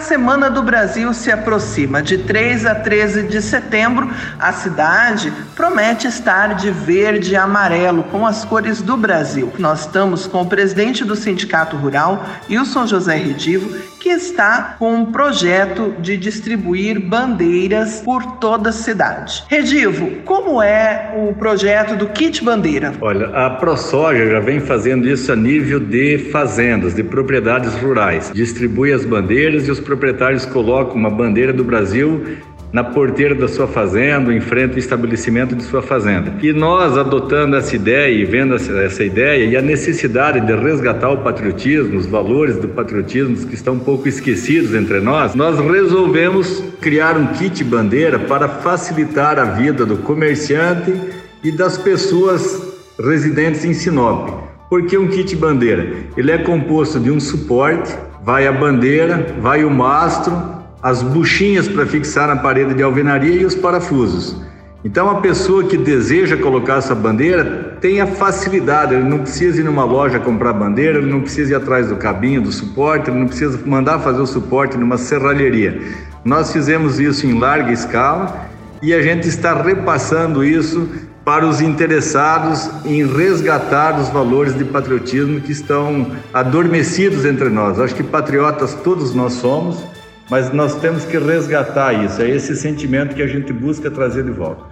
A Semana do Brasil se aproxima. De 3 a 13 de setembro, a cidade promete estar de verde e amarelo, com as cores do Brasil. Nós estamos com o presidente do Sindicato Rural, Wilson José Redivo, que está com um projeto de distribuir bandeiras por toda a cidade. Redivo, como é o projeto do Kit Bandeira? Olha, a ProSoja já vem fazendo isso a nível de fazendas, de propriedades rurais. Distribui as bandeiras e os proprietários colocam uma bandeira do Brasil na porteira da sua fazenda, em frente ao estabelecimento de sua fazenda. E nós, adotando essa ideia e vendo essa ideia e a necessidade de resgatar o patriotismo, os valores do patriotismo que estão um pouco esquecidos entre nós, nós resolvemos criar um kit bandeira para facilitar a vida do comerciante e das pessoas residentes em Sinop. Por que um kit bandeira? Ele é composto de um suporte, vai a bandeira, vai o mastro, as buchinhas para fixar na parede de alvenaria e os parafusos. Então, a pessoa que deseja colocar essa bandeira tem a facilidade, ele não precisa ir numa loja comprar bandeira, ele não precisa ir atrás do cabinho, do suporte, ele não precisa mandar fazer o suporte numa serralheria. Nós fizemos isso em larga escala e a gente está repassando isso para os interessados em resgatar os valores de patriotismo que estão adormecidos entre nós. Acho que patriotas todos nós somos mas nós temos que resgatar isso, é esse sentimento que a gente busca trazer de volta.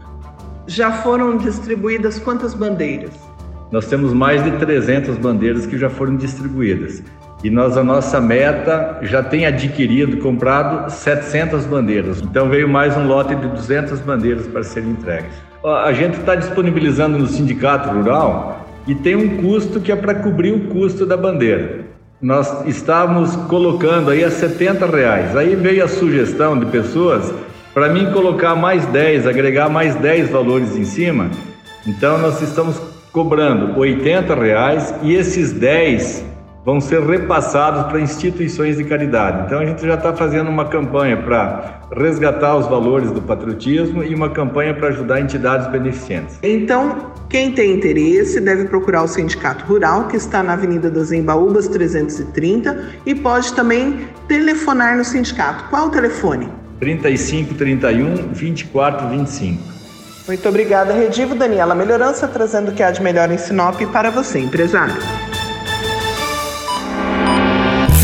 Já foram distribuídas quantas bandeiras? Nós temos mais de 300 bandeiras que já foram distribuídas. E nós, a nossa meta, já tem adquirido, comprado 700 bandeiras. Então veio mais um lote de 200 bandeiras para serem entregues. A gente está disponibilizando no Sindicato Rural e tem um custo que é para cobrir o custo da bandeira nós estávamos colocando aí a 70 reais. Aí veio a sugestão de pessoas para mim colocar mais 10, agregar mais 10 valores em cima. Então nós estamos cobrando 80 reais e esses 10 vão ser repassados para instituições de caridade. Então a gente já está fazendo uma campanha para resgatar os valores do patriotismo e uma campanha para ajudar entidades beneficentes. Então, quem tem interesse deve procurar o Sindicato Rural, que está na Avenida das Embaúbas 330, e pode também telefonar no sindicato. Qual o telefone? 35 31 24 25. Muito obrigada, Redivo. Daniela Melhorança trazendo o que há de melhor em Sinop para você, empresário.